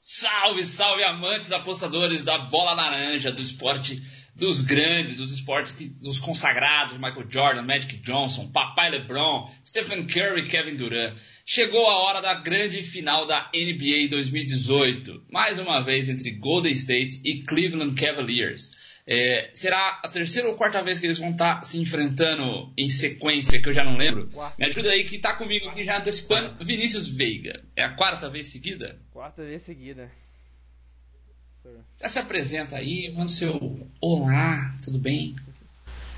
Salve, salve amantes apostadores da bola laranja, do esporte dos grandes, dos esportes dos consagrados, Michael Jordan, Magic Johnson, Papai LeBron, Stephen Curry, Kevin Durant. Chegou a hora da grande final da NBA 2018, mais uma vez entre Golden State e Cleveland Cavaliers. É, será a terceira ou quarta vez que eles vão estar se enfrentando em sequência, que eu já não lembro. Quarta. Me ajuda aí que está comigo aqui já antecipando. Vinícius Veiga. É a quarta vez seguida? Quarta vez seguida. Já se apresenta aí, manda seu olá, tudo bem?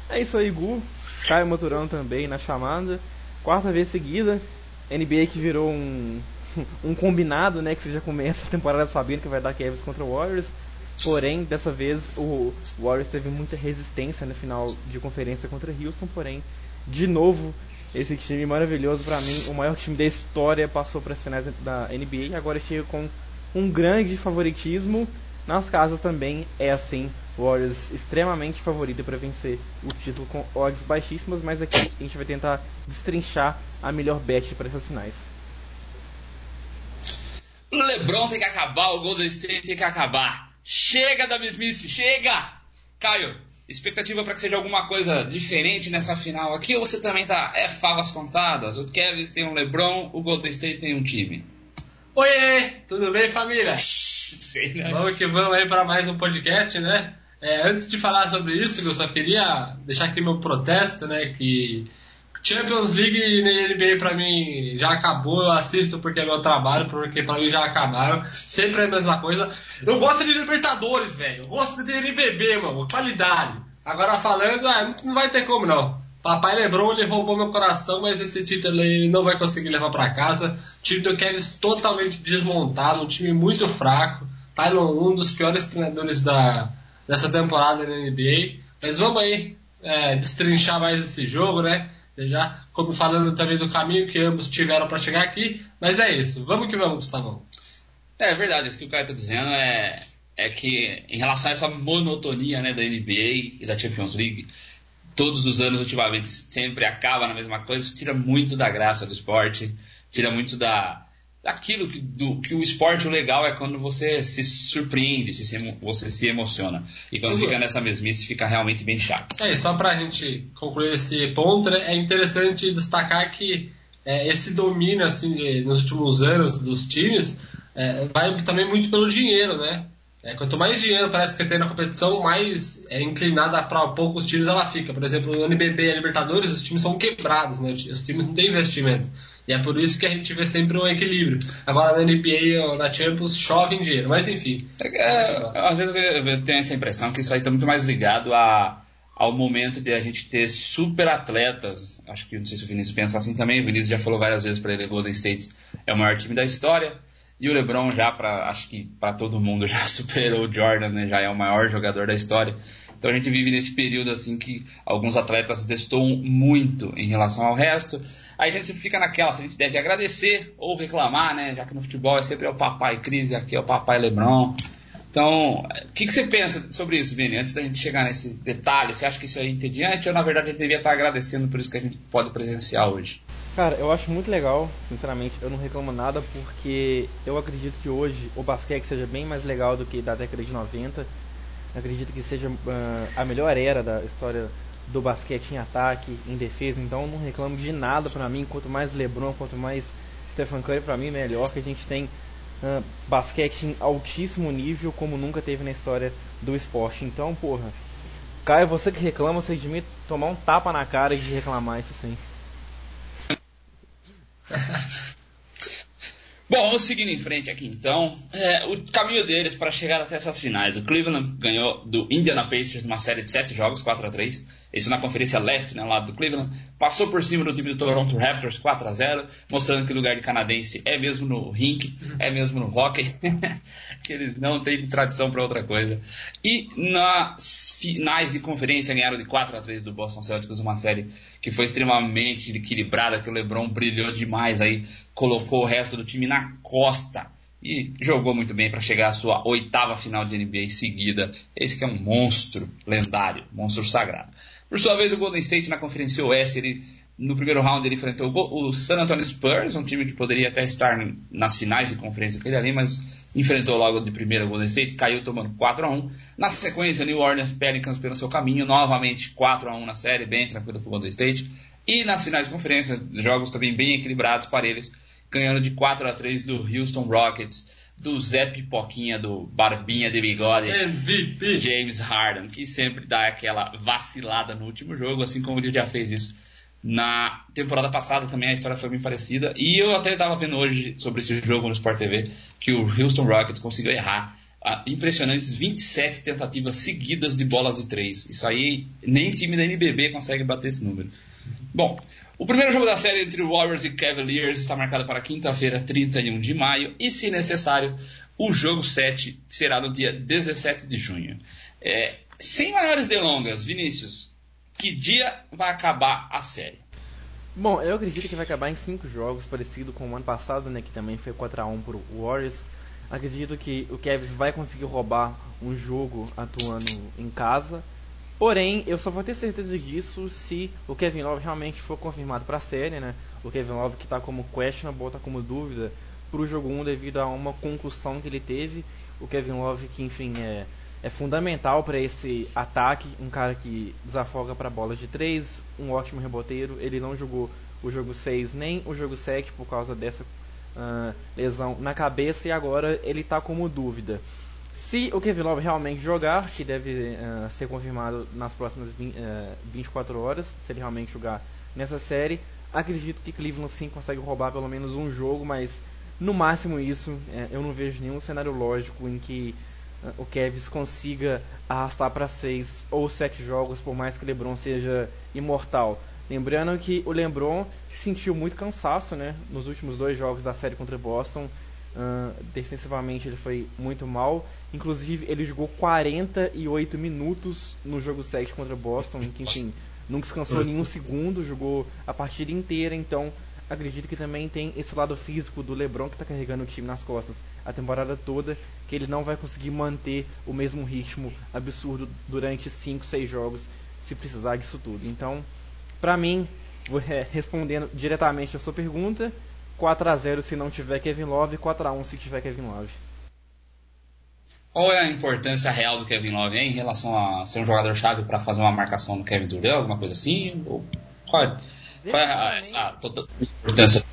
É isso aí, Gu. Caio Maturão também na chamada. Quarta vez seguida. NBA que virou um, um combinado, né? Que você já começa a temporada sabendo que vai dar Cavs contra o Warriors. Porém, dessa vez o Warriors teve muita resistência no final de conferência contra Houston. Porém, de novo, esse time maravilhoso para mim, o maior time da história, passou para as finais da NBA e agora chega com um grande favoritismo. Nas casas também é assim, Warriors extremamente favorito para vencer o título com odds baixíssimas, mas aqui a gente vai tentar destrinchar a melhor bet para essas finais. LeBron tem que acabar, o Golden State tem que acabar. Chega da mesmice, chega! Caio, expectativa para que seja alguma coisa diferente nessa final aqui ou você também tá. É favas contadas? O Kevin tem um LeBron, o Golden State tem um time. Oi, tudo bem, família? Sei? Vamos que vamos aí para mais um podcast, né? É, antes de falar sobre isso, eu só queria deixar aqui meu protesto, né? Que Champions League e NBA pra mim já acabou, eu assisto porque é meu trabalho, porque pra mim já acabaram. Sempre é a mesma coisa. Eu gosto de Libertadores, velho. Eu gosto de NBB, mano. Qualidade. Agora falando, ah, não vai ter como não. Papai Lebron ele roubou meu coração, mas esse título ele não vai conseguir levar para casa. O time do Kevin totalmente desmontado, um time muito fraco. Tylon, um dos piores treinadores da, dessa temporada na NBA. Mas vamos aí é, destrinchar mais esse jogo, né? Já como falando também do caminho que ambos tiveram para chegar aqui, mas é isso, vamos que vamos, Gustavão. É verdade, isso que o Caio está dizendo é, é que em relação a essa monotonia né, da NBA e da Champions League, todos os anos ultimamente sempre acaba na mesma coisa, isso tira muito da graça do esporte, tira muito da, aquilo que, do, que o esporte o legal é quando você se surpreende, se, você se emociona. E quando fica nessa mesmice, fica realmente bem chato. É, só pra gente concluir esse ponto, né, é interessante destacar que é, esse domínio assim, de, nos últimos anos dos times é, vai também muito pelo dinheiro, né? É, quanto mais dinheiro parece que tem na competição, mais é, inclinada para poucos times ela fica. Por exemplo, no NBB e Libertadores, os times são quebrados, né? Os times não têm investimento. E é por isso que a gente vê sempre um equilíbrio. Agora na NBA ou na Champions chove em dinheiro, mas enfim. É, é às vezes eu tenho essa impressão que isso aí está muito mais ligado a, ao momento de a gente ter super atletas. Acho que não sei se o Vinícius pensa assim também. O Vinícius já falou várias vezes para ele: Golden State é o maior time da história. E o LeBron já, para acho que para todo mundo, já superou o Jordan, né? já é o maior jogador da história. Então a gente vive nesse período assim que alguns atletas destoam muito em relação ao resto. Aí a gente sempre fica naquela, se a gente deve agradecer ou reclamar, né? Já que no futebol é sempre é o papai crise, aqui é o papai Lebron. Então, o que, que, você pensa sobre isso, Vini? Antes da gente chegar nesse detalhe, você acha que isso é entediante ou na verdade a gente devia estar agradecendo por isso que a gente pode presenciar hoje? Cara, eu acho muito legal, sinceramente, eu não reclamo nada porque eu acredito que hoje o basquete seja bem mais legal do que da década de 90 acredito que seja uh, a melhor era da história do basquete em ataque, em defesa, então não reclamo de nada para mim, quanto mais LeBron, quanto mais Stephen Curry para mim melhor que a gente tem uh, basquete em altíssimo nível como nunca teve na história do esporte. Então, porra, Caio, você que reclama, você devia tomar um tapa na cara de reclamar isso sim. Bom, vamos seguindo em frente aqui então. É, o caminho deles para chegar até essas finais. O Cleveland ganhou do Indiana Pacers numa série de 7 jogos, 4 a 3 Isso na Conferência Leste, né, lá do Cleveland. Passou por cima do time do Toronto Raptors 4 a 0 mostrando que o lugar de canadense é mesmo no rink, é mesmo no hockey. que eles não têm tradição para outra coisa. E nas finais de conferência ganharam de 4 a 3 do Boston Celtics, uma série que foi extremamente equilibrada, que o LeBron brilhou demais aí, colocou o resto do time na costa e jogou muito bem para chegar à sua oitava final de NBA seguida. Esse que é um monstro lendário, monstro sagrado. Por sua vez, o Golden State na Conferência Oeste, ele no primeiro round ele enfrentou o San Antonio Spurs, um time que poderia até estar nas finais de conferência com ele ali, mas enfrentou logo de primeira o Golden State, caiu tomando 4 a 1 Na sequência, New Orleans Pelicans pelo seu caminho, novamente 4 a 1 na série, bem tranquilo para o Golden State. E nas finais de conferência, jogos também bem equilibrados para eles, ganhando de 4 a 3 do Houston Rockets, do Zé Pipoquinha, do Barbinha de Bigode, MVP. James Harden, que sempre dá aquela vacilada no último jogo, assim como ele já fez isso na temporada passada também a história foi bem parecida. E eu até estava vendo hoje sobre esse jogo no Sport TV que o Houston Rockets conseguiu errar impressionantes 27 tentativas seguidas de bolas de três. Isso aí nem time da NBB consegue bater esse número. Bom, o primeiro jogo da série entre Warriors e Cavaliers está marcado para quinta-feira, 31 de maio, e se necessário, o jogo 7 será no dia 17 de junho. É, sem maiores delongas, Vinícius, que dia vai acabar a série? Bom, eu acredito que vai acabar em cinco jogos, parecido com o ano passado, né, que também foi 4 a 1 para o Warriors. Acredito que o Cavs vai conseguir roubar um jogo atuando em casa. Porém, eu só vou ter certeza disso se o Kevin Love realmente for confirmado para a série, né? O Kevin Love que está como questionable, está como dúvida para o jogo 1 devido a uma concussão que ele teve. O Kevin Love que, enfim, é é fundamental para esse ataque, um cara que desafoga para bolas de 3, um ótimo reboteiro. Ele não jogou o jogo 6 nem o jogo 7 por causa dessa uh, lesão na cabeça e agora ele está como dúvida. Se o Kevin Love realmente jogar, que deve uh, ser confirmado nas próximas 20, uh, 24 horas, se ele realmente jogar nessa série, acredito que Cleveland sim consegue roubar pelo menos um jogo, mas no máximo isso, uh, eu não vejo nenhum cenário lógico em que o Cavs consiga arrastar para seis ou sete jogos, por mais que LeBron seja imortal. Lembrando que o LeBron sentiu muito cansaço né, nos últimos dois jogos da série contra Boston. Uh, defensivamente ele foi muito mal. Inclusive ele jogou 48 minutos no jogo 7 contra Boston, que enfim, não descansou nenhum segundo, jogou a partida inteira, então acredito que também tem esse lado físico do LeBron que está carregando o time nas costas a temporada toda, que ele não vai conseguir manter o mesmo ritmo absurdo durante 5, 6 jogos se precisar disso tudo. Então, para mim, respondendo diretamente a sua pergunta, 4 a 0 se não tiver Kevin Love, 4 a 1 se tiver Kevin Love. Qual é a importância real do Kevin Love hein, em relação a ser um jogador chave para fazer uma marcação no Kevin Durant, alguma coisa assim? Ou qual é? Qual é a, essa importância?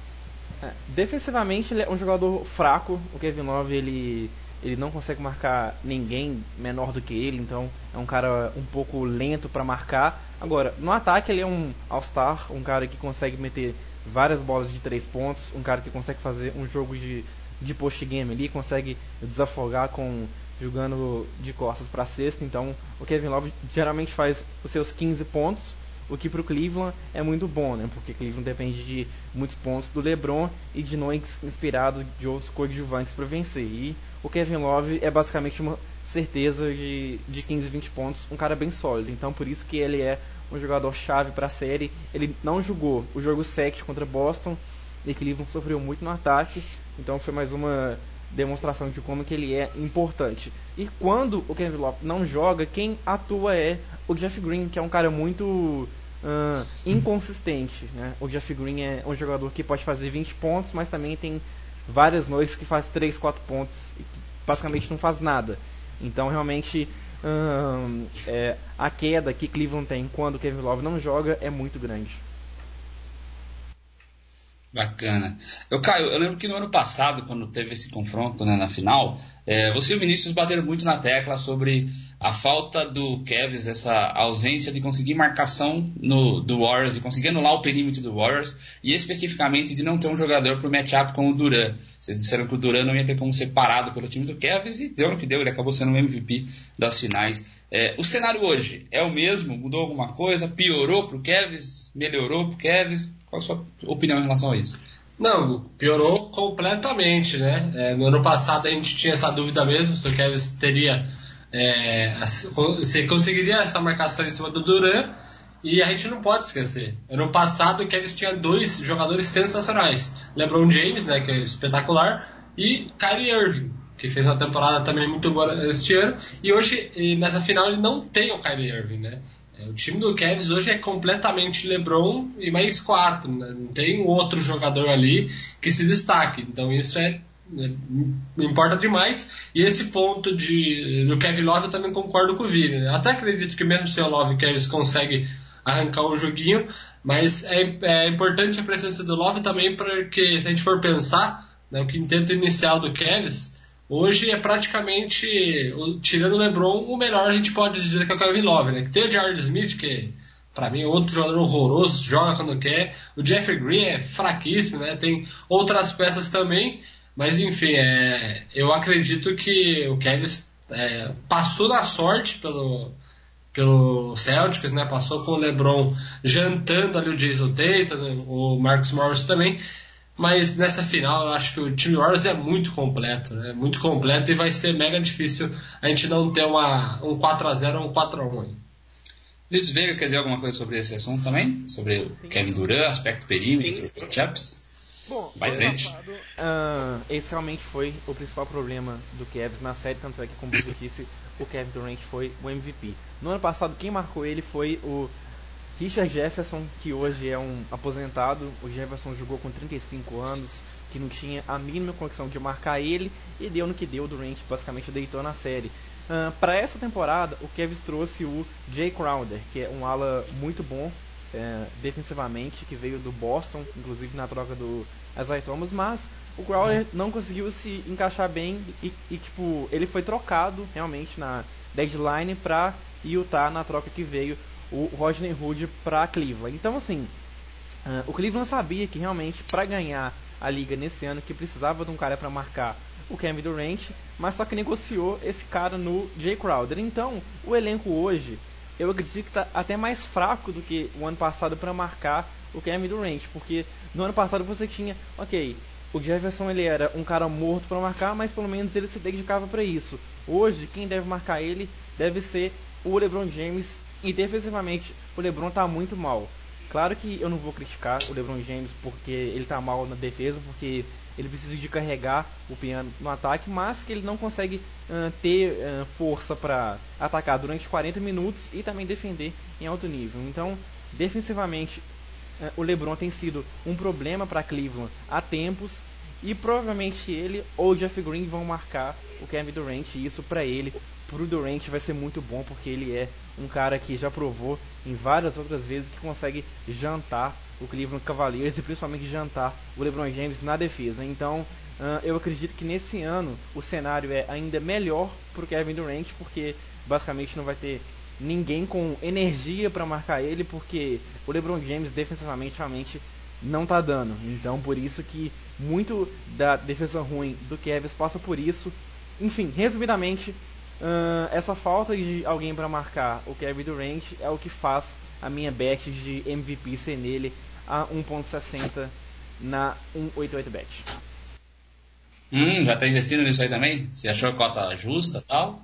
É, defensivamente ele é um jogador fraco. O Kevin Love ele, ele não consegue marcar ninguém menor do que ele, então é um cara um pouco lento para marcar. Agora, no ataque ele é um all-star, um cara que consegue meter várias bolas de três pontos, um cara que consegue fazer um jogo de, de post-game ali, consegue desafogar com jogando de costas para cesta. Então, o Kevin Love geralmente faz os seus 15 pontos o que para o Cleveland é muito bom, né? Porque Cleveland depende de muitos pontos do LeBron e de noites inspirados de outros coadjuvantes para vencer. E o Kevin Love é basicamente uma certeza de, de 15, 20 pontos, um cara bem sólido. Então por isso que ele é um jogador chave para a série. Ele não jogou o jogo 7 contra Boston e Cleveland sofreu muito no ataque. Então foi mais uma demonstração de como que ele é importante. E quando o Kevin Love não joga, quem atua é o Jeff Green, que é um cara muito uh, inconsistente. Né? O Jeff Green é um jogador que pode fazer 20 pontos, mas também tem várias noites que faz 3, 4 pontos e basicamente não faz nada. Então realmente uh, é, a queda que Cleveland tem quando Kevin Love não joga é muito grande. Bacana. Eu, Caio, eu lembro que no ano passado, quando teve esse confronto né, na final, é, você e o Vinícius bateram muito na tecla sobre a falta do Kevs, essa ausência de conseguir marcação no, do Warriors, de conseguir anular o perímetro do Warriors, e especificamente de não ter um jogador para o matchup com o Duran. Vocês disseram que o Duran não ia ter como ser parado pelo time do Kevs, e deu no que deu, ele acabou sendo o MVP das finais. É, o cenário hoje é o mesmo? Mudou alguma coisa? Piorou para o Kevs? Melhorou para o Kevs? Qual a sua opinião em relação a isso? Não, piorou completamente, né? É, no ano passado a gente tinha essa dúvida mesmo, se o Kevs teria é, você conseguiria essa marcação em cima do Duran e a gente não pode esquecer. Ano passado o Kevin tinha dois jogadores sensacionais. LeBron James, né, que é espetacular, e Kyrie Irving, que fez uma temporada também muito boa este ano. E hoje, nessa final, ele não tem o Kyrie Irving, né? É, o time do Cavs hoje é completamente LeBron e mais quatro, né? não tem outro jogador ali que se destaque. Então isso é, é importa demais. E esse ponto de, do Kevin Love eu também concordo com o Vini. Né? Até acredito que mesmo sem o Love, o Cavs consegue arrancar um joguinho, mas é, é importante a presença do Love também porque se a gente for pensar, né, o quinteto inicial do Cavs Hoje é praticamente, tirando o LeBron, o melhor a gente pode dizer que é o Kevin Love, né? Que tem o Jared Smith, que para mim é outro jogador horroroso, joga quando quer. O Jeffrey Green é fraquíssimo, né? Tem outras peças também, mas enfim, é, eu acredito que o Kevin é, passou na sorte pelo, pelo Celtics, né? Passou com o LeBron jantando ali o Jason Tatum, o Marcus Morris também. Mas nessa final eu acho que o time Warriors é muito completo, né? Muito completo e vai ser mega difícil a gente não ter uma, um 4x0 ou um 4x1. Luiz Veiga quer dizer alguma coisa sobre esse assunto também? Sobre o Kevin Durant, aspecto perímetro, Chaps? Bom, vai frente. uh, esse realmente foi o principal problema do Cavs na série, tanto é que, como você disse, o Kevin Durant foi o MVP. No ano passado, quem marcou ele foi o Richard Jefferson, que hoje é um aposentado, o Jefferson jogou com 35 anos, que não tinha a mínima condição de marcar ele e deu no que deu, Durant basicamente deitou na série. Uh, Para essa temporada, o Kevs trouxe o Jay Crowder, que é um ala muito bom é, defensivamente, que veio do Boston, inclusive na troca do Isaiah Thomas, mas o Crowder não conseguiu se encaixar bem e, e tipo, ele foi trocado realmente na deadline para Utah na troca que veio o Rodney Hood para Cleveland. Então, assim, uh, o Cleveland sabia que realmente para ganhar a liga nesse ano que precisava de um cara para marcar o Kevin Durant, mas só que negociou esse cara no Jay Crowder. Então, o elenco hoje, eu acredito que está até mais fraco do que o ano passado para marcar o Kevin Durant, porque no ano passado você tinha, ok, o Jefferson ele era um cara morto para marcar, mas pelo menos ele se dedicava para isso. Hoje, quem deve marcar ele deve ser o LeBron James e defensivamente, o LeBron tá muito mal. Claro que eu não vou criticar o LeBron James porque ele tá mal na defesa, porque ele precisa de carregar o piano no ataque, mas que ele não consegue uh, ter uh, força para atacar durante 40 minutos e também defender em alto nível. Então, defensivamente, uh, o LeBron tem sido um problema para Cleveland há tempos e provavelmente ele ou Jeff Green vão marcar o Kevin Durant e isso para ele pro Durant vai ser muito bom porque ele é um cara que já provou em várias outras vezes que consegue jantar o Cleveland Cavaliers e principalmente jantar o LeBron James na defesa. Então, uh, eu acredito que nesse ano o cenário é ainda melhor pro Kevin Durant porque basicamente não vai ter ninguém com energia para marcar ele porque o LeBron James defensivamente realmente não tá dando. Então, por isso que muito da defesa ruim do Kevin passa por isso. Enfim, resumidamente, Uh, essa falta de alguém para marcar o Kevin Durant é o que faz a minha bet de MVP ser nele a 1.60 na 188 bet. Hum, já tá investindo nisso aí também? Você achou a cota justa tal?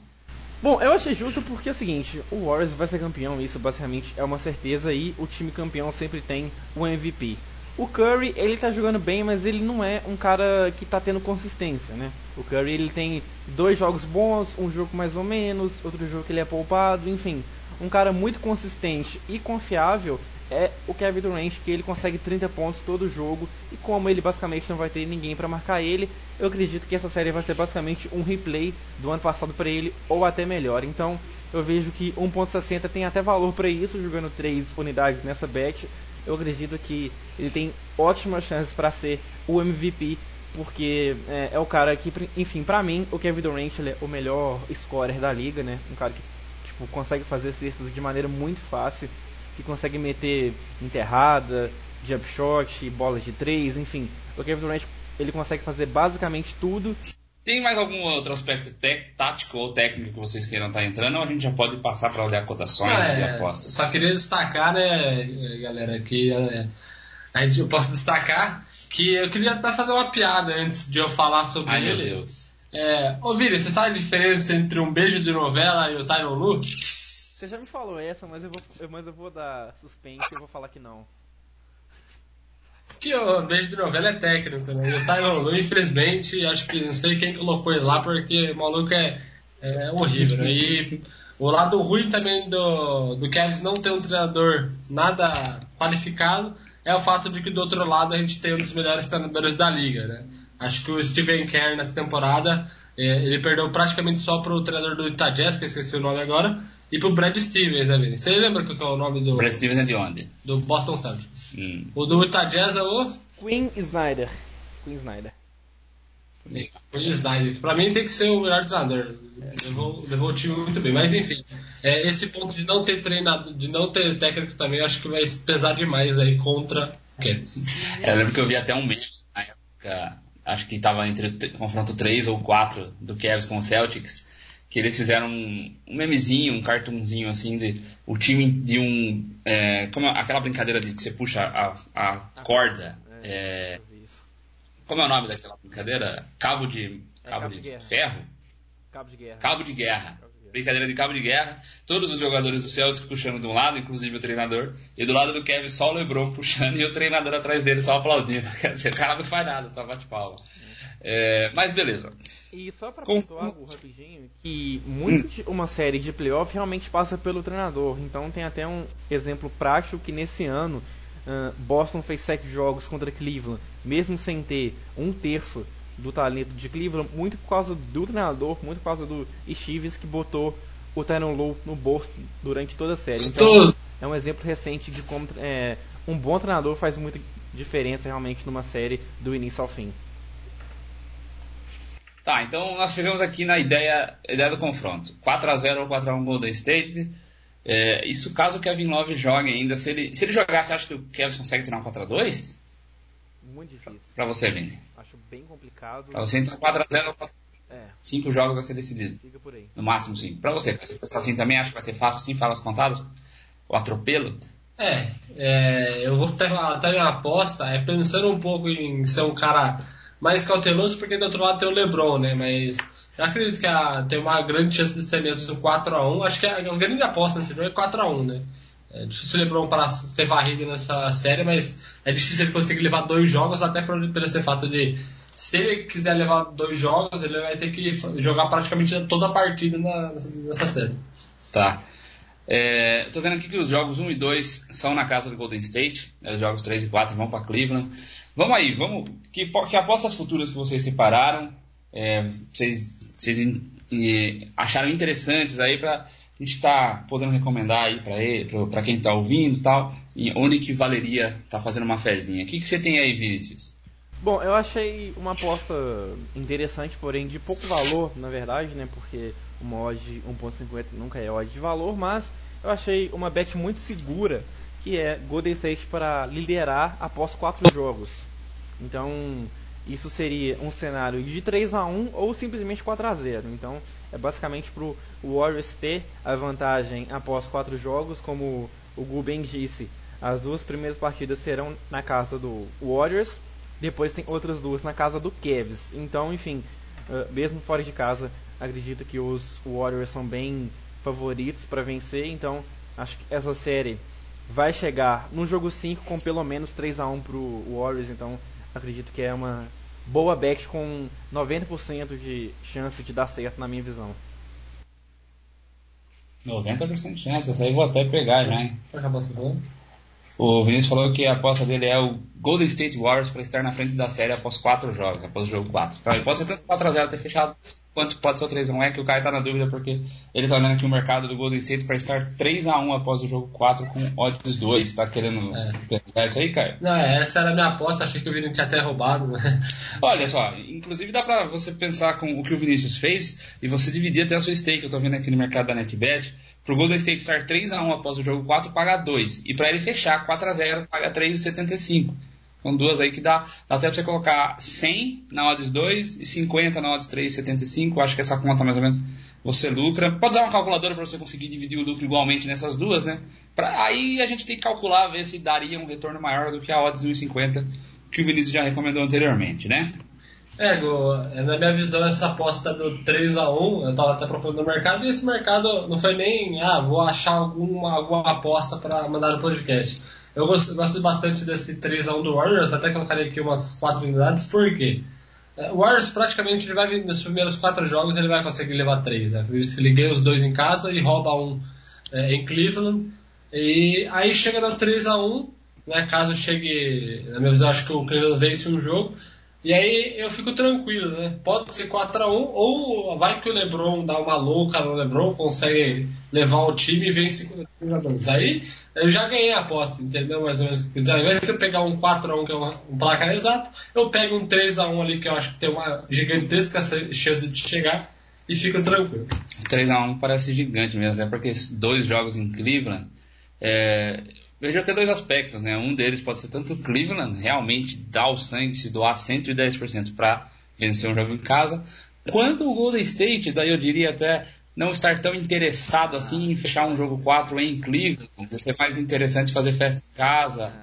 Bom, eu achei justo porque é o seguinte, o Warriors vai ser campeão, isso basicamente é uma certeza e o time campeão sempre tem o MVP. O Curry, ele tá jogando bem, mas ele não é um cara que tá tendo consistência, né? O Curry, ele tem dois jogos bons, um jogo mais ou menos, outro jogo que ele é poupado, enfim. Um cara muito consistente e confiável é o Kevin Durant, que ele consegue 30 pontos todo jogo, e como ele basicamente não vai ter ninguém para marcar ele, eu acredito que essa série vai ser basicamente um replay do ano passado para ele, ou até melhor. Então, eu vejo que 1.60 tem até valor para isso, jogando 3 unidades nessa bet, eu acredito que ele tem ótimas chances para ser o MVP, porque é, é, o cara que, enfim, para mim, o Kevin Durant é o melhor scorer da liga, né? Um cara que tipo, consegue fazer cestas de maneira muito fácil, que consegue meter enterrada, jump shot, bolas de três, enfim. O Kevin Durant ele consegue fazer basicamente tudo tem mais algum outro aspecto tático ou técnico que vocês queiram estar tá entrando ou a gente já pode passar para olhar cotações é, e apostas? Só queria destacar, né, galera, que é, eu posso destacar que eu queria até fazer uma piada antes de eu falar sobre Ai, ele. Meu Deus. É, ô Vini, você sabe a diferença entre um beijo de novela e o Tyron Lu? Você já me falou essa, mas eu vou, mas eu vou dar suspense e vou falar que não que o beijo de novela é técnico, né? E o Tyron Lu, infelizmente, acho que não sei quem colocou ele lá, porque o maluco é É horrível. Né? E o lado ruim também do, do Cavs não ter um treinador nada qualificado é o fato de que do outro lado a gente tem um dos melhores treinadores da liga, né? Acho que o Steven Kerr nessa temporada ele perdeu praticamente só pro treinador do Utah Jazz, que eu esqueci o nome agora, e pro Brad Stevens, né, Vini? Você lembra qual que é o nome do... Brad Stevens é de onde? Do Boston Celtics. Hum. O do Utah Jazz é o... Queen Snyder. Queen Snyder. Queen Snyder. Pra mim tem que ser o melhor treinador. Levou, levou o time muito bem. Mas enfim, é, esse ponto de não ter treinado, de não ter técnico também, acho que vai pesar demais aí contra o Cavs. É, eu lembro que eu vi até um meme na época, acho que estava entre o confronto 3 ou 4 do Cavs com o Celtics, que eles fizeram um, um memezinho, um cartunzinho assim de o time de um é, como aquela brincadeira de que você puxa a, a corda. É, como é o nome daquela brincadeira? Cabo de É, cabo, cabo de, de ferro. Cabo de guerra. Cabo de guerra. Brincadeira de cabo de guerra. Todos os jogadores do Celtics puxando de um lado, inclusive o treinador. E do lado do Kevin só o LeBron puxando e o treinador atrás dele só aplaudindo. Quer dizer, o cara não faz nada, só bate palma. É, mas beleza. E só pra Com- pontuar algo rapidinho, que muito de uma série de playoff realmente passa pelo treinador. Então tem até um exemplo prático que nesse ano ah, Boston fez sete jogos contra Cleveland, mesmo sem ter um terço do talento de Cleveland, muito por causa do treinador, muito por causa do Stevens que botou o Tyron Low no bolso durante toda a série. Então é um exemplo recente de como é, um bom treinador faz muita diferença realmente numa série do início ao fim. Tá, então nós chegamos aqui na ideia, ideia do confronto. 4x0 ou 4x1 Golden State. É, isso caso o Kevin Love jogue ainda. Se ele, se ele jogar, você acha que o Kevin consegue tirar um 4x2? Muito difícil. Pra você, Vini. Acho bem complicado. Pra você, então 4x0 ou 4 É, Cinco jogos vai ser decidido. fica por aí. No máximo, sim. Pra você, você pensa assim também? Acha que vai ser fácil assim, falas contadas? O atropelo? É, é, eu vou até, até minha aposta é pensando um pouco em ser um cara mais cauteloso, porque do outro lado tem o LeBron, né? Mas eu acredito que a- tem uma grande chance de ser mesmo 4x1. Acho que a, a grande aposta nesse jogo é 4x1, né? É difícil o LeBron para ser varrido nessa série, mas é difícil ele conseguir levar dois jogos, até por, pelo esse fato de se ele quiser levar dois jogos, ele vai ter que jogar praticamente toda a partida na- nessa série. Tá. É, tô vendo aqui que os jogos 1 e 2 são na casa do Golden State. né, Os jogos 3 e 4 vão para Cleveland. Vamos aí, vamos. Que, que apostas futuras que vocês separaram? é, vocês vocês e acharam interessantes aí pra gente estar podendo recomendar aí pra ele, pra quem tá ouvindo tal. E onde que valeria estar fazendo uma fezinha? O que, que você tem aí, Vinícius? Bom, eu achei uma aposta interessante, porém de pouco valor, na verdade, né? Porque uma odd de 1.50 nunca é odd de valor, mas eu achei uma bet muito segura, que é Golden State para liderar após quatro jogos. Então, isso seria um cenário de 3 a 1 ou simplesmente 4 a 0. Então, é basicamente para o Warriors ter a vantagem após quatro jogos, como o Gu bem disse. As duas primeiras partidas serão na casa do Warriors, depois tem outras duas na casa do Cavs. Então, enfim, eh, mesmo fora de casa, acredito que os Warriors são bem favoritos para vencer. Então, acho que essa série vai chegar no jogo 5 com pelo menos 3 a 1 pro Warriors. Então, acredito que é uma boa bet com 90% de chance de dar certo na minha visão. 90% de chance, essa aí eu vou até pegar já, hein? Foi acabar falando? O Vinícius falou que a aposta dele é o Golden State Warriors para estar na frente da série após quatro jogos, após o jogo 4. Então, ele pode ser tanto 4x0 ter fechado, quanto pode ser o 3x1. É que o Caio tá na dúvida porque ele tá olhando aqui o mercado do Golden State para estar 3x1 após o jogo 4 com odds 2. Tá querendo É. isso aí, Caio? Não, é, essa era a minha aposta, achei que o Vini tinha até roubado. Né? Olha só, inclusive dá pra você pensar com o que o Vinícius fez e você dividir até a sua stake, eu tô vendo aqui no mercado da NetBet, pro Golden State estar 3x1 após o jogo 4, paga 2. E pra ele fechar 4x0, paga 3,75. São duas aí que dá, dá até pra você colocar 100 na odds 2 e 50 na odds 3,75. Acho que essa conta mais ou menos você lucra. Pode usar uma calculadora para você conseguir dividir o lucro igualmente nessas duas, né? Pra, aí a gente tem que calcular, ver se daria um retorno maior do que a odds 1,50 que o Vinícius já recomendou anteriormente, né? É, é, na minha visão, essa aposta do 3x1, eu tava até propondo no mercado, e esse mercado não foi nem, ah, vou achar alguma, alguma aposta para mandar no podcast. Eu gosto, gosto bastante desse 3x1 do Warriors, até colocaria aqui umas 4 unidades, por quê? É, o Warriors praticamente ele vai nos primeiros quatro jogos ele vai conseguir levar três. Né? Acredito que ele ganha os dois em casa e rouba um é, em Cleveland. E aí chega no 3 a 1 né? Caso chegue, na minha visão, acho que o Cleveland vence um jogo. E aí eu fico tranquilo, né? Pode ser 4x1, ou vai que o Lebron dá uma louca no Lebron, consegue levar o time e vence com 3x2. Aí eu já ganhei a aposta, entendeu? Mais ou menos. Ao invés de eu pegar um 4x1, que é um placar exato, eu pego um 3x1 ali, que eu acho que tem uma gigantesca chance de chegar, e fico tranquilo. 3x1 parece gigante mesmo, é porque dois jogos em Cleveland. É, Vejo até dois aspectos, né? Um deles pode ser tanto o Cleveland realmente dar o sangue, se doar 110% para vencer um jogo em casa, quanto o Golden State, daí eu diria até não estar tão interessado assim em fechar um jogo 4 em Cleveland, ser mais interessante fazer festa em casa.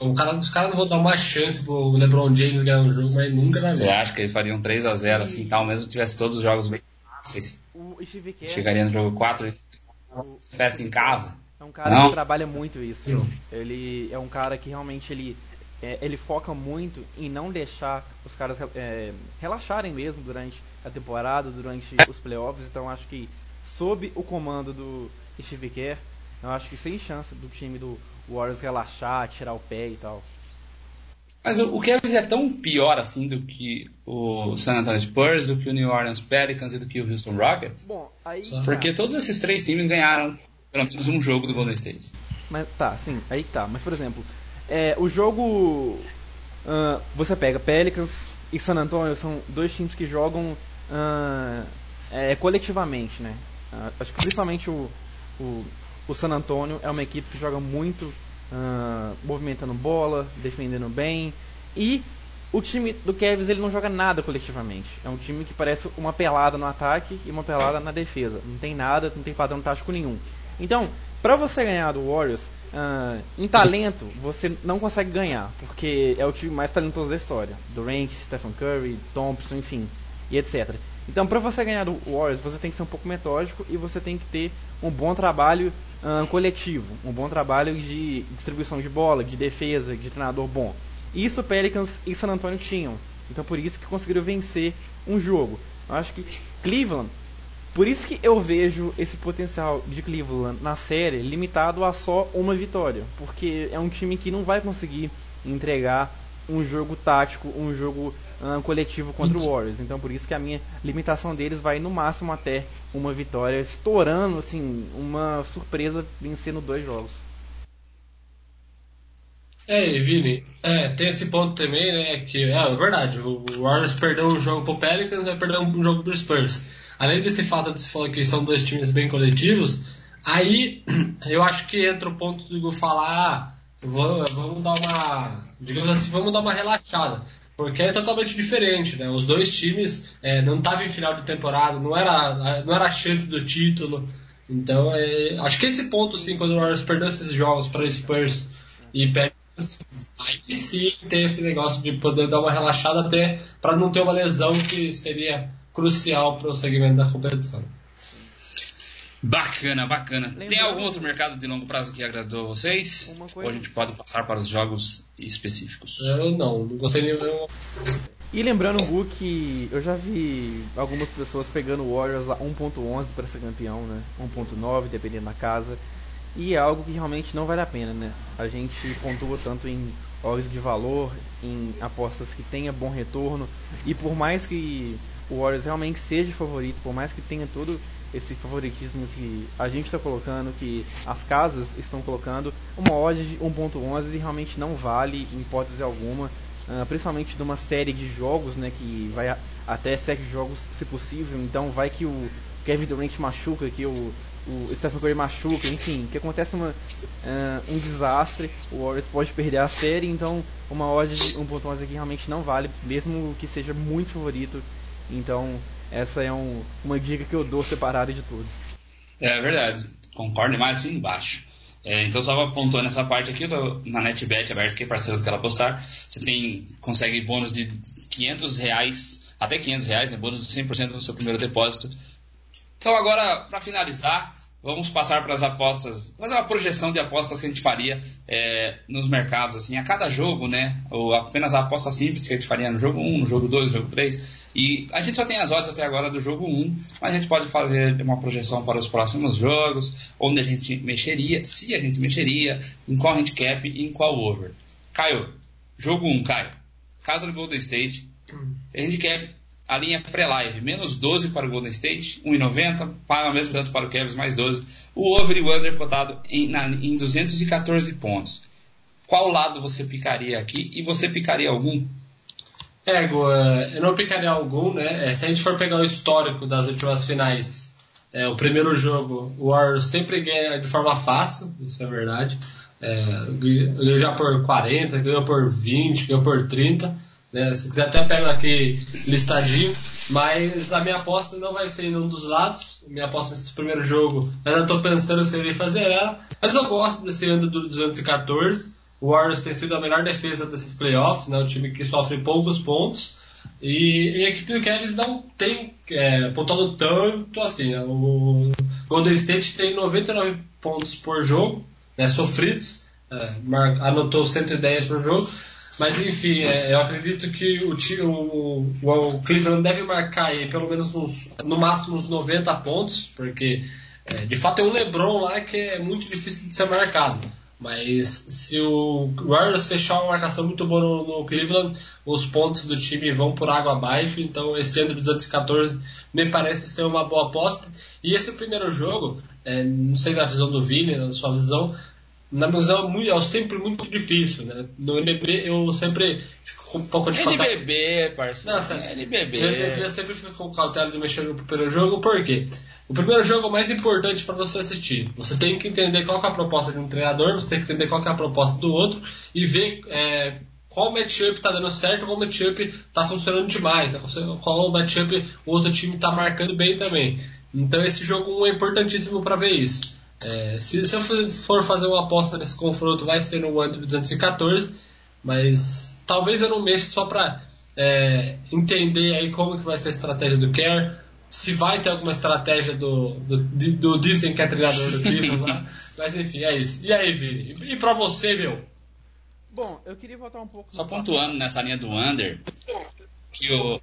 O cara, os caras não vão dar uma chance pro LeBron James ganhar um jogo, mas nunca na vida. Você acha que eles fariam 3 a 0 assim tal, mesmo se tivesse todos os jogos bem fáceis? Chegaria no jogo 4 e festa em casa? É um cara não. que trabalha muito isso. Sim. Ele é um cara que realmente ele, é, ele foca muito em não deixar os caras é, relaxarem mesmo durante a temporada, durante os playoffs. Então acho que sob o comando do Steve Kerr, eu acho que sem chance do time do Warriors relaxar, tirar o pé e tal. Mas o, Cavs é tão pior assim do que o San Antonio Spurs, do que o New Orleans Pelicans e do que o Houston Rockets? Bom, aí porque todos esses três times ganharam pelo menos um jogo do Golden State. Mas tá, sim, aí tá. Mas por exemplo, é, o jogo. Uh, você pega Pelicans e San Antonio, são dois times que jogam uh, é, coletivamente, né? Uh, acho que principalmente o, o, o, San Antonio é uma equipe que joga muito movimentando bola, defendendo bem. E o time do Cavs ele não joga nada coletivamente. É um time que parece uma pelada no ataque e uma pelada na defesa. Não tem nada, não tem padrão tático nenhum. Então, para você ganhar do Warriors, uh, em talento, você não consegue ganhar, porque é o time mais talentoso da história. Durant, Stephen Curry, Thompson, enfim, e etc. Então, para você ganhar do Warriors, você tem que ser um pouco metódico e você tem que ter um bom trabalho uh, coletivo, um bom trabalho de distribuição de bola, de defesa, de treinador bom. Isso Pelicans e San Antonio tinham. Então, por isso que conseguiram vencer um jogo. Eu acho que Cleveland por isso que eu vejo esse potencial de Cleveland na série limitado a só uma vitória, porque é um time que não vai conseguir entregar um jogo tático, um jogo uh, coletivo contra o Warriors. Então por isso que a minha limitação deles vai no máximo até uma vitória, estourando assim uma surpresa vencendo dois jogos. É, Vini, é, tem esse ponto também, né, que é, é verdade, o Warriors perdeu um jogo pro Pelicans, vai perder um jogo pro Spurs além desse fato de se falar que são dois times bem coletivos, aí eu acho que entra o ponto do falar, ah, vamos dar uma, digamos assim, vamos dar uma relaxada. Porque é totalmente diferente, né? Os dois times é, não estavam em final de temporada, não era, não era a chance do título. Então, é, acho que esse ponto, assim, quando o Warriors perdeu esses jogos para Spurs e Pelicans, aí sim tem esse negócio de poder dar uma relaxada até para não ter uma lesão que seria crucial para o segmento da competição. Bacana, bacana. Lembrando... Tem algum outro mercado de longo prazo que agradou vocês? Ou a gente pode passar para os jogos específicos? Eu não, não gostei nenhum. E lembrando, Gu, que eu já vi algumas pessoas pegando o Warriors a 1.11 para ser campeão, né? 1.9, dependendo da casa. E é algo que realmente não vale a pena, né? A gente pontua tanto em odds de valor, em apostas que tenha bom retorno. E por mais que o Warriors realmente seja favorito, por mais que tenha todo esse favoritismo que a gente está colocando, que as casas estão colocando, uma odd de 1.11 realmente não vale em hipótese alguma, uh, principalmente de uma série de jogos, né, que vai até sete jogos se possível, então vai que o Kevin Durant machuca, que o, o Stephen Curry machuca, enfim, que acontece uma, uh, um desastre, o Warriors pode perder a série, então uma odd de 1.11 aqui realmente não vale, mesmo que seja muito favorito então, essa é um, uma dica que eu dou separada de tudo. É verdade, concordo mais assim embaixo. É, então, só apontando essa parte aqui, tô na NetBet aberto, que é parceiro do ela postar, você tem, consegue bônus de 500 reais, até 500 reais, né, bônus de 100% no seu primeiro depósito. Então, agora, para finalizar, vamos passar para as apostas, fazer uma projeção de apostas que a gente faria é, nos mercados, assim, a cada jogo, né? Ou apenas a aposta simples que a gente faria no jogo 1, no jogo 2, no jogo 3. E a gente só tem as odds até agora do jogo 1, mas a gente pode fazer uma projeção para os próximos jogos, onde a gente mexeria, se a gente mexeria, em qual handicap e em qual over. Caio, jogo 1, Caio. Caso do Golden State, handicap a linha pré-live, menos 12 para o Golden State, 1,90, paga mesmo tanto para o Cavs, mais 12. O over e o under cotado em, na, em 214 pontos. Qual lado você picaria aqui? E você picaria algum? É, é eu não picaria algum, né? É, se a gente for pegar o histórico das últimas finais, é, o primeiro jogo, o Warriors sempre ganha de forma fácil, isso é verdade. É, ganhou já por 40, ganhou por 20, ganhou por 30. Né? Se quiser até pego aqui listadinho, mas a minha aposta não vai ser em um dos lados. Minha aposta nesse primeiro jogo, ainda estou pensando se eu iria fazer ela, mas eu gosto desse ano do 214. O Warriors tem sido a melhor defesa desses playoffs, né? o time que sofre poucos pontos. E, e a equipe do Cavs não tem é, pontuado tanto assim. Né? O Golden State tem 99 pontos por jogo, né, sofridos, é, anotou 110 por jogo. Mas enfim, é, eu acredito que o, o, o, Cleveland deve marcar aí pelo menos uns, no máximo uns 90 pontos, porque é, de fato tem um LeBron lá que é muito difícil de ser marcado. Mas se o Warriors fechar uma marcação muito boa no, no, Cleveland, os pontos do time vão por água abaixo. Então esse ano de 214 me parece ser uma boa aposta. E esse primeiro jogo, é, não sei da visão do Vini, na sua visão, na visão é, é sempre muito difícil, né? No NBB eu sempre fico com um pouco de cautela. NBB, parceiro. Não, NBB. No NBB eu sempre fico com cautela de mexer no primeiro jogo, por quê? O primeiro jogo é o mais importante para você assistir. Você tem que entender qual é a proposta de um treinador, você tem que entender qual é a proposta do outro e ver é, qual matchup está dando certo, qual matchup está funcionando demais, né? qual matchup o outro time está marcando bem também. Então esse jogo é importantíssimo para ver isso. É, se, se, eu for fazer uma aposta nesse confronto, vai ser no Under 214, mas talvez eu não mexa só para é, entender aí como que vai ser a estratégia do Care, se vai ter alguma estratégia do, do, do Disney que é treinador do Cleveland lá, mas enfim, é isso. E aí, Vini? E para você, meu? Bom, eu queria voltar um pouco. Só pontuando nessa linha do Under, que o,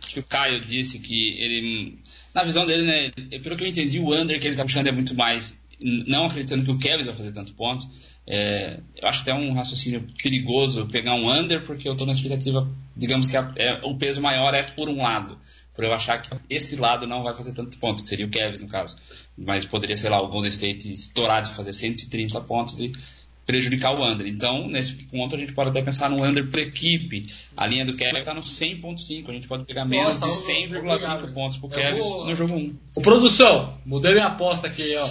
que o Caio disse que ele na visão dele, né, pelo que eu entendi, o under que ele está buscando é muito mais, não acreditando que o Kevin vai fazer tanto ponto. É, eu acho até um raciocínio perigoso pegar um under, porque eu estou na expectativa, digamos que a, é, o peso maior é por um lado, por eu achar que esse lado não vai fazer tanto ponto, que seria o Kevin no caso. Mas poderia, sei lá, o Golden State estourar de fazer 130 pontos e prejudicar o under. Então, nesse ponto, a gente pode até pensar no under por equipe. A linha do Kevin está no 100.5. A gente pode pegar menos Nossa, de 100,5 pontos pro Kevin vou... no jogo 1. Ô, produção, mudei minha aposta aqui, ó.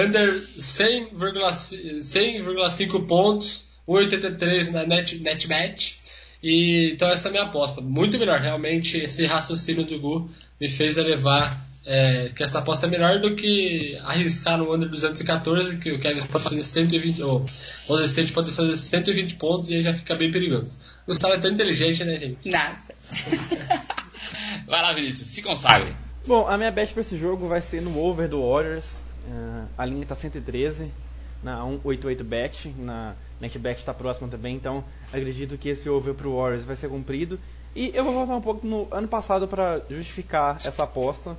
Under 100,5 100, pontos, 1,83 na net, net match. E, então essa é a minha aposta. Muito melhor, realmente, esse raciocínio do Gu me fez elevar é, que essa aposta é melhor do que arriscar no under 214, que o Kevin pode fazer 120, ou o Golden State pode fazer 120 pontos e aí já fica bem perigoso. Gustavo é tão inteligente, né, gente? Nossa. vai lá, Vinícius, se consagre. Bom, a minha bet para esse jogo vai ser no over do Warriors. Uh, a linha está 113 na 188 bet, na NetBet está próxima também, então acredito que esse over para o Warriors vai ser cumprido. E eu vou voltar um pouco no ano passado para justificar essa aposta.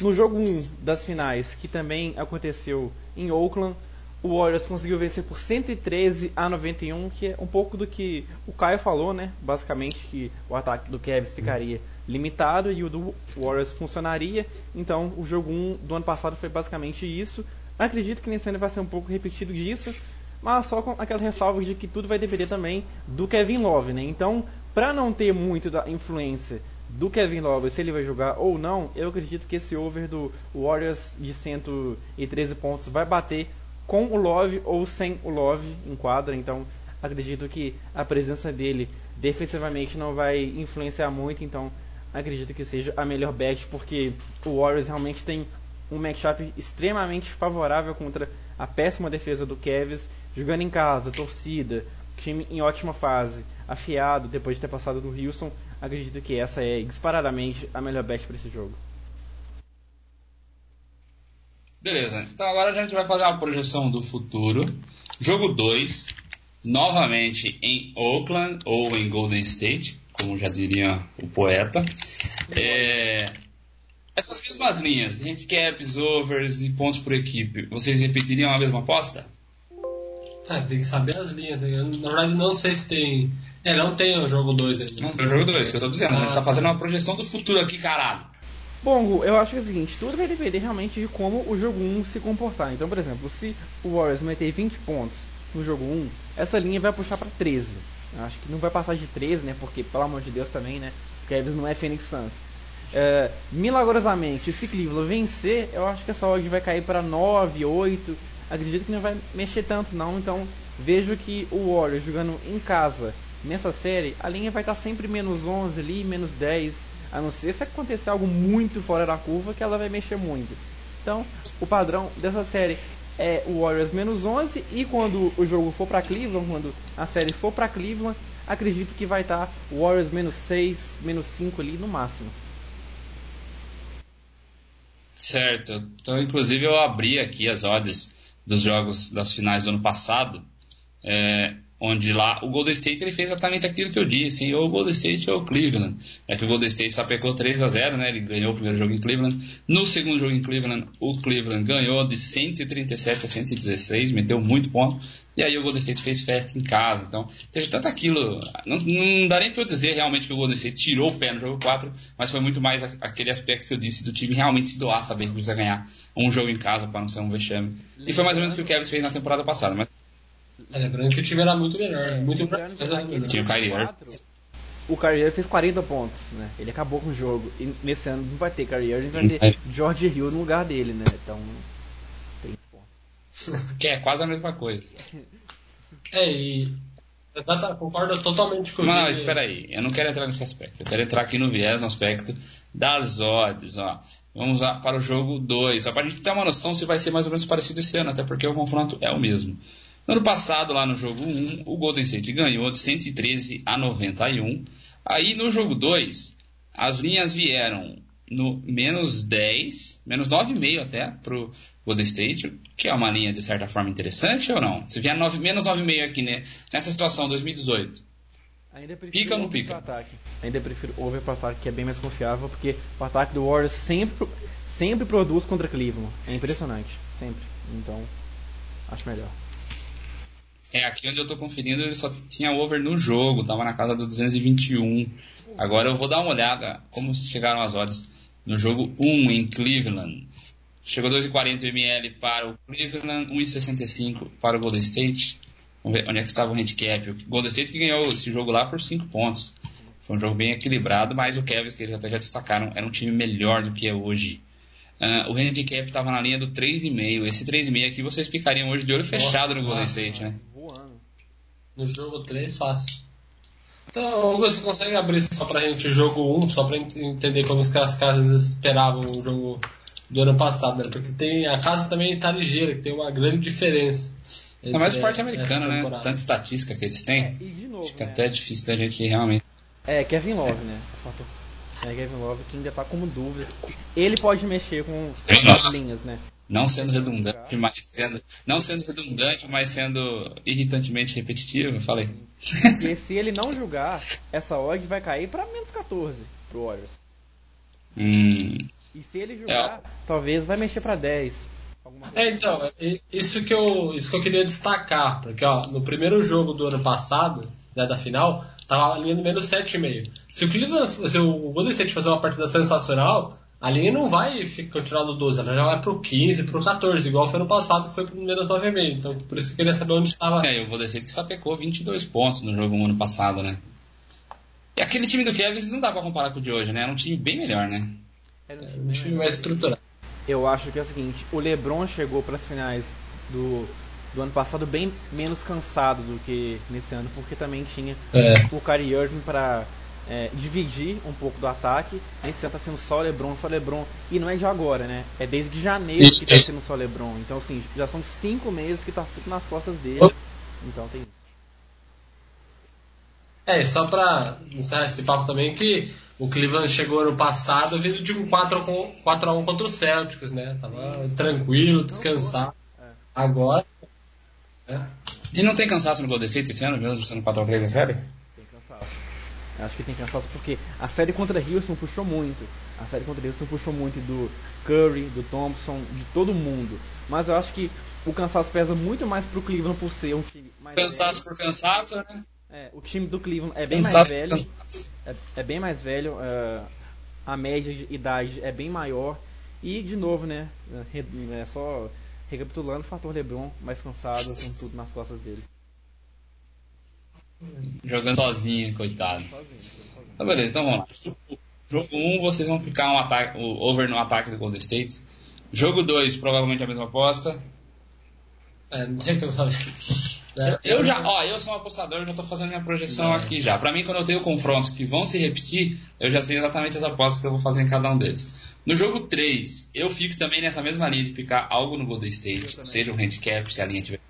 No jogo 1 das finais, que também aconteceu em Oakland, o Warriors conseguiu vencer por 113 a 91, que é um pouco do que o Caio falou, né? Basicamente que o ataque do Cavs ficaria limitado e o do Warriors funcionaria. Então, o jogo 1 do ano passado foi basicamente isso. Acredito que nesse ano vai ser um pouco repetido disso, mas só com aquela ressalva de que tudo vai depender também do Kevin Love, né? Então, para não ter muito da influência do Kevin Love, se ele vai jogar ou não, eu acredito que esse over do Warriors de 113 pontos vai bater com o Love ou sem o Love em quadra, então acredito que a presença dele defensivamente não vai influenciar muito, então acredito que seja a melhor bet, porque o Warriors realmente tem um matchup extremamente favorável contra a péssima defesa do Cavs, jogando em casa, torcida, time em ótima fase, afiado depois de ter passado do Houston, acredito que essa é disparadamente a melhor bet para esse jogo. Beleza, então agora a gente vai fazer uma projeção do futuro. Jogo 2, novamente em Oakland ou em Golden State, como já diria o poeta. É, essas mesmas linhas, handicaps, overs e pontos por equipe, vocês repetiriam a mesma aposta? Ah, tem que saber as linhas. Né? Eu, na verdade, não sei se tem. É, não tem o jogo 2 ainda. Não tem o jogo 2, que eu tô dizendo. Ah, a gente tá, tá fazendo uma projeção do futuro aqui, caralho. Bom, eu acho que é o seguinte, tudo vai depender realmente de como o jogo 1 se comportar. Então, por exemplo, se o Warriors meter 20 pontos no jogo 1, essa linha vai puxar para 13. Eu acho que não vai passar de 13, né? Porque, pelo amor de Deus, também, né? O Cavs não é Phoenix Suns. É, milagrosamente, se Cleveland vencer, eu acho que essa odd vai cair para 9, 8. Acredito que não vai mexer tanto, não. Então, vejo que o Warriors jogando em casa nessa série, a linha vai estar sempre menos 11 ali, menos 10 a não ser se acontecer algo muito fora da curva que ela vai mexer muito. Então, o padrão dessa série é o Warriors menos 11 e quando o jogo for para Cleveland, quando a série for para Cleveland, acredito que vai estar o Warriors menos 6, menos 5 ali no máximo. Certo. Então, inclusive, eu abri aqui as odds dos jogos das finais do ano passado. É, onde lá o Golden State ele fez exatamente aquilo que eu disse, ou o Golden State ou o Cleveland. É que o Golden State sapecou 3 a 0 né? Ele ganhou o primeiro jogo em Cleveland. No segundo jogo em Cleveland, o Cleveland ganhou de 137 a 116, meteu muito ponto. E aí o Golden State fez festa em casa. Então, teve tanto aquilo. Não, não dá nem para eu dizer realmente que o Golden State tirou o pé no jogo 4, mas foi muito mais aquele aspecto que eu disse do time realmente se doar, saber que precisa ganhar um jogo em casa para não ser um vexame. E foi mais ou menos o que o Kevin fez na temporada passada. Mas é, lembrando que o time era muito melhor. Muito melhor. Tinha o Kyrie O Kyrie fez 40 pontos, né? Ele acabou com o jogo. E nesse ano não vai ter Kyrie Irving, vai ter George Hill no lugar dele, né? Então, tem esse ponto. que é quase a mesma coisa. É, e... Exato, concordo totalmente com Não, Não, espera aí. Eu não quero entrar nesse aspecto. Eu quero entrar aqui no viés, no aspecto das odds, ó. Vamos lá para o jogo 2. Só para a gente ter uma noção se vai ser mais ou menos parecido esse ano, até porque o confronto é o mesmo. No ano passado, lá no jogo 1, o Golden State ganhou de 113 a 91. Aí no jogo 2, as linhas vieram no menos 10, menos 9,5 até para o Golden State, que é uma linha de certa forma interessante ou não? Se vier 9, menos 9,5 aqui né, nessa situação 2018. Ainda pica ou não pica? Ataque. Ainda prefiro over para ataque, que é bem mais confiável, porque o ataque do Warriors sempre, sempre produz contra Cleveland. É impressionante, sempre. Então, acho melhor. É, aqui onde eu tô conferindo ele só tinha over no jogo, tava na casa do 221. Agora eu vou dar uma olhada como chegaram as odds no jogo 1 em Cleveland. Chegou 2,40 ml para o Cleveland, 1,65 para o Golden State. Vamos ver onde é que estava o handicap. O Golden State que ganhou esse jogo lá por 5 pontos. Foi um jogo bem equilibrado, mas o Cavs, que eles até já destacaram, era um time melhor do que é hoje. Uh, o handicap estava na linha do 3,5. Esse 3,5 aqui vocês ficariam hoje de olho fechado no Golden State, né? No jogo 3, fácil. Então, Hugo, você consegue abrir só pra gente o jogo 1, só pra entender como os casas esperavam o jogo do ano passado, né? Porque tem, a casa também tá ligeira, que tem uma grande diferença. É mais esporte americano, né? Tanta estatística que eles têm. É, e de novo, Fica né? até difícil da gente realmente. É, Kevin Love, né? É Kevin Love que ainda tá como dúvida. Ele pode mexer com as linhas, né? Não sendo redundante, mas sendo. Não sendo redundante, mas sendo irritantemente repetitivo, falei. E se ele não julgar, essa odd vai cair para menos 14 pro Warriors. Hum. E se ele julgar, é. talvez vai mexer para 10. É, então, é, isso que, eu, isso que eu queria destacar, porque ó, no primeiro jogo do ano passado, né, da final, tava ali no menos 7,5. Se o Cleveland, se o Golden State fazer uma partida sensacional, a linha não vai continuar no 12, ela já vai pro 15, pro 14, igual foi no passado, que foi pro menos 9,5. Então, por isso que eu queria saber onde estava. É, eu vou descer que sapecou 22 pontos no jogo no ano passado, né? E aquele time do Kevin não dá pra comparar com o de hoje, né? Era um time bem melhor, né? Era um time, mais estruturado. Eu acho que é o seguinte: o LeBron chegou para as finais do, do ano passado bem menos cansado do que nesse ano, porque também tinha é. o Kyrie Irving para é, dividir um pouco do ataque. Esse ano tá sendo só LeBron, só LeBron. E não é de agora, né? É desde janeiro isso, que tá sendo só LeBron. Então, assim, já são cinco meses que tá tudo nas costas dele. Então tem isso. É, só pra encerrar esse papo também, que O Cleveland chegou ano passado vindo de um 4x1 contra o Celtics, né? Tava tranquilo, descansado. É. Agora. É. E não tem cansaço no Golden State esse ano, mesmo sendo 4x3 na série? Acho que tem cansaço porque a série contra Houston puxou muito. A série contra Houston puxou muito do Curry, do Thompson, de todo mundo. Mas eu acho que o cansaço pesa muito mais pro Cleveland por ser um time mais Cansaço velho. por cansaço, né? É, o time do Cleveland é bem cansaço mais velho. É, é, bem mais velho. Uh, a média de idade é bem maior. E, de novo, né? É só recapitulando, o fator LeBron mais cansado com tudo nas costas dele. Jogando sozinho, coitado. Sozinho, sozinho. Tá beleza, então vamos lá. Jogo 1, um, vocês vão ficar um ataque, o over no ataque do Golden State. Jogo 2, provavelmente a mesma aposta. É, não sei o que eu sabe. Eu já, ó, eu sou um apostador, já tô fazendo minha projeção aqui já. Para mim, quando eu tenho confrontos que vão se repetir, eu já sei exatamente as apostas que eu vou fazer em cada um deles. No jogo 3, eu fico também nessa mesma linha de picar algo no Golden State, seja um handicap, se a linha tiver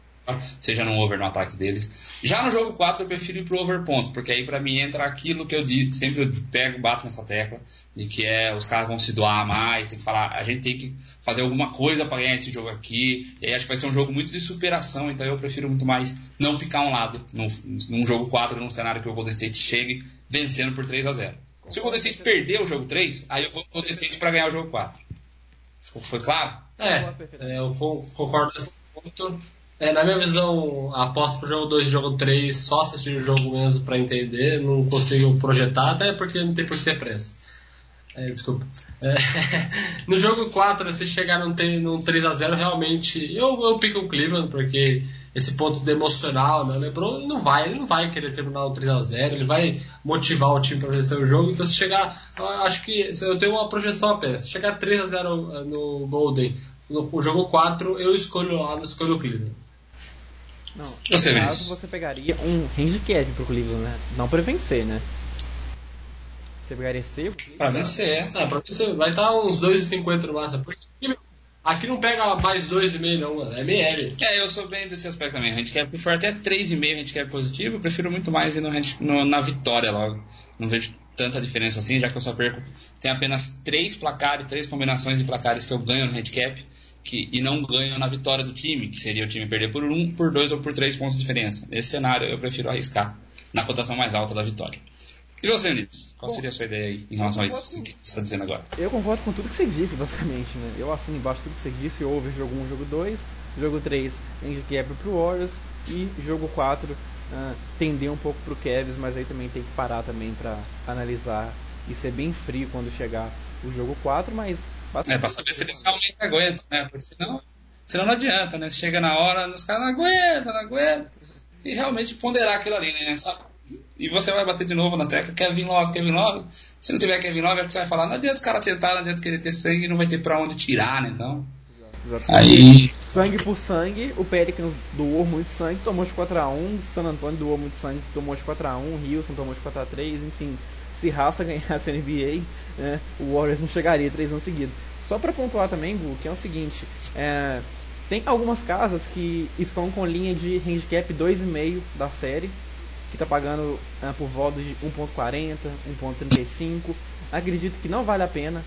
seja no over no ataque deles. Já no jogo 4 eu prefiro ir pro over ponto, porque aí para mim entra aquilo que eu disse, sempre eu pego, bato nessa tecla, de que é os caras vão se doar mais, tem que falar, a gente tem que fazer alguma coisa para ganhar esse jogo aqui. E aí acho que vai ser um jogo muito de superação, então eu prefiro muito mais não picar um lado num, num jogo 4, num cenário que o Golden State chegue vencendo por 3 a 0. Se o Golden State perder o jogo 3, aí eu vou pro Golden State para ganhar o jogo 4. Foi claro? É, é eu concordo nesse ponto. É, na minha visão, a aposta pro jogo 2 e jogo 3, só assistir o jogo mesmo para entender, não consigo projetar, até porque não tem por que ter pressa. É, desculpa. É, no jogo 4, se chegar num, num 3x0, realmente eu, eu pico o Cleveland, porque esse ponto de emocional, né? O LeBron não vai, ele não vai querer terminar o 3x0, ele vai motivar o time para vencer o jogo. Então, se chegar, acho que eu tenho uma projeção apenas. Se chegar 3x0 no Golden, no jogo 4, eu escolho lá, escolho o Cleveland. Não, você, no caso, você pegaria um handicap pro Cleveland, né? Não pra vencer, né? Você pegaria C? Pra vencer. É, pra vencer. Vai estar uns 2,50 no máximo. Porque aqui não pega mais 2,5 não, mano. É ML. É, eu sou bem desse aspecto também. Handicap, se for até 3,5 handicap positivo, eu prefiro muito mais ir no, no, na vitória logo. Não vejo tanta diferença assim, já que eu só perco. Tem apenas três placares, três combinações de placares que eu ganho no handicap que, e não ganham na vitória do time, que seria o time perder por um, por dois ou por três pontos de diferença. Nesse cenário, eu prefiro arriscar na cotação mais alta da vitória. E você, Vinícius? Qual Bom, seria a sua ideia aí em relação a isso que você está dizendo agora? Eu concordo com tudo que você disse, basicamente. Né? Eu assino embaixo tudo que você disse. Over jogo 1, jogo 2, jogo 3, handicap pro Warriors e jogo 4 uh, ah, tender um pouco pro Cavs, mas aí também tem que parar também para analisar e ser bem frio quando chegar o jogo 4, mas é, pra saber se eles realmente aguentam, né? Porque senão, senão não adianta, né? Chega na hora, os caras não aguentam, não aguentam. E realmente ponderar aquilo ali, né? Sabe? E você vai bater de novo na tecla, Kevin Love, Kevin Love. Se não tiver Kevin Love, é que você vai falar, não adianta os caras tentar, não adianta querer ter sangue, não vai ter pra onde tirar, né? Então. Aí... Sangue por sangue, o Pelicans doou muito sangue, tomou de 4x1, San Antonio doou muito sangue, tomou de 4x1, Houston tomou de 4x3, enfim se Raça ganhasse a NBA, né, o Warriors não chegaria três anos seguidos. Só para pontuar também, Gu, que é o seguinte, é, tem algumas casas que estão com linha de handicap 2,5 da série, que está pagando é, por volta de 1.40, 1.35. Acredito que não vale a pena,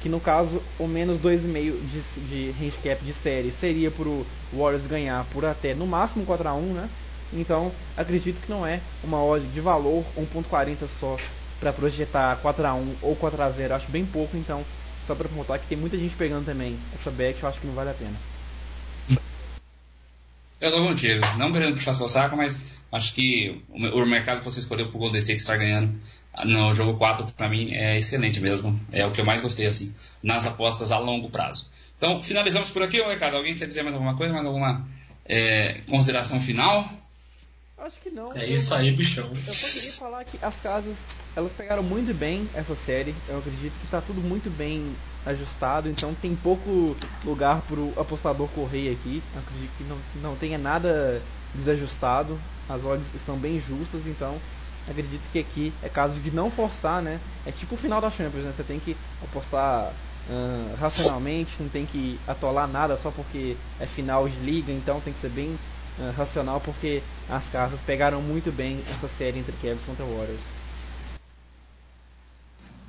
que no caso o menos 2,5 de, de handicap de série seria para o Warriors ganhar por até no máximo 4 a 1 né? Então acredito que não é uma odd de valor 1.40 só para projetar 4x1 ou 4x0, acho bem pouco, então só para pontuar que tem muita gente pegando também essa bet, eu acho que não vale a pena. Eu tô contigo, não querendo puxar seu saco, mas acho que o mercado que você escolheu pro Golden State estar ganhando no jogo 4 para mim é excelente mesmo, é o que eu mais gostei assim, nas apostas a longo prazo. Então, finalizamos por aqui, Ricardo. Alguém quer dizer mais alguma coisa, mais alguma é, consideração final? Acho que não. É isso aí, bichão. Eu só queria falar que as casas, elas pegaram muito bem essa série. Eu acredito que tá tudo muito bem ajustado, então tem pouco lugar pro apostador correr aqui. Eu acredito que não, não tenha nada desajustado. As odds estão bem justas, então acredito que aqui é caso de não forçar, né? É tipo o final da Champions, né? Você tem que apostar uh, racionalmente, não tem que atolar nada só porque é final de liga, então tem que ser bem uh, racional porque as casas pegaram muito bem essa série entre Cavs contra Warriors.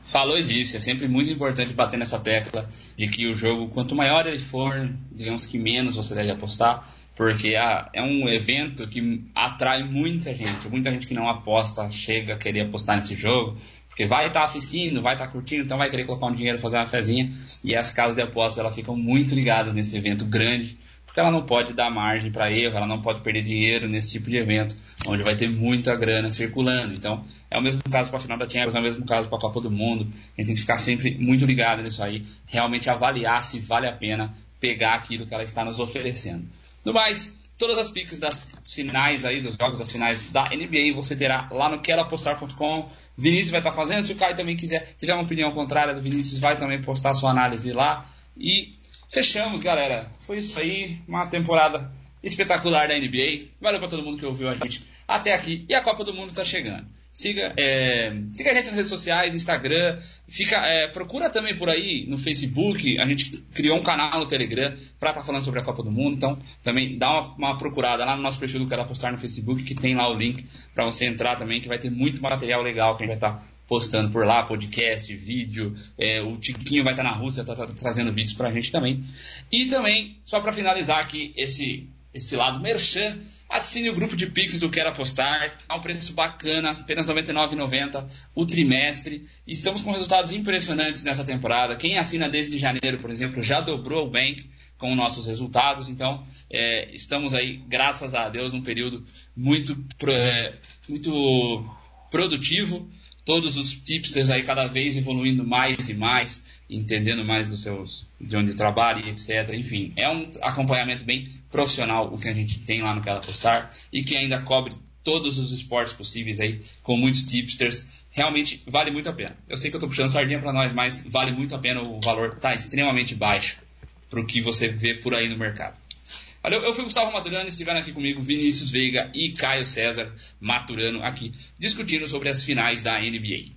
falou e disse, é sempre muito importante bater nessa tecla de que o jogo, quanto maior ele for, digamos que menos você deve apostar, porque ah, é um evento que atrai muita gente, muita gente que não aposta chega a querer apostar nesse jogo, porque vai estar tá assistindo, vai estar tá curtindo, então vai querer colocar um dinheiro, fazer uma fezinha, e as casas de apostas elas ficam muito ligadas nesse evento grande, porque ela não pode dar margem para erro, ela não pode perder dinheiro nesse tipo de evento, onde vai ter muita grana circulando. Então, é o mesmo caso para a final da Champions, é o mesmo caso para a Copa do Mundo. A gente tem que ficar sempre muito ligado nisso aí, realmente avaliar se vale a pena pegar aquilo que ela está nos oferecendo. No mais, todas as picks das finais aí, dos jogos das finais da NBA, você terá lá no queroapostar.com. Vinícius vai estar fazendo, se o Caio também quiser, tiver uma opinião contrária do Vinícius, vai também postar sua análise lá. E Fechamos, galera. Foi isso aí. Uma temporada espetacular da NBA. Valeu para todo mundo que ouviu a gente até aqui. E a Copa do Mundo está chegando. Siga, é, siga a gente nas redes sociais, Instagram. Fica, é, procura também por aí no Facebook. A gente criou um canal no Telegram para estar tá falando sobre a Copa do Mundo. Então, também dá uma, uma, procurada lá no nosso perfil do Quero Postar no Facebook, que tem lá o link para você entrar também, que vai ter muito material legal que a gente vai estar tá postando por lá, podcast, vídeo. É, o Tiquinho vai estar na Rússia, tá, tá, trazendo vídeos pra gente também. E também, só para finalizar aqui esse, esse lado merchan, assine o grupo de Pix do Quero Apostar, a um preço bacana, apenas R$ 99,90 o trimestre. Estamos com resultados impressionantes nessa temporada. Quem assina desde janeiro, por exemplo, já dobrou o bank com nossos resultados. Então, é, estamos aí, graças a Deus, num período muito, é, muito produtivo todos os tipsters aí cada vez evoluindo mais e mais, entendendo mais dos seus de onde trabalha e etc. Enfim, é um acompanhamento bem profissional o que a gente tem lá no Quero Apostar e que ainda cobre todos os esportes possíveis aí com muitos tipsters. Realmente vale muito a pena. Eu sei que eu estou puxando sardinha para nós, mas vale muito a pena. O valor está extremamente baixo para o que você vê por aí no mercado. Valeu, eu fui Gustavo Maturano, estiveram aqui comigo Vinícius Veiga e Caio César Maturano aqui, discutindo sobre as finais da NBA.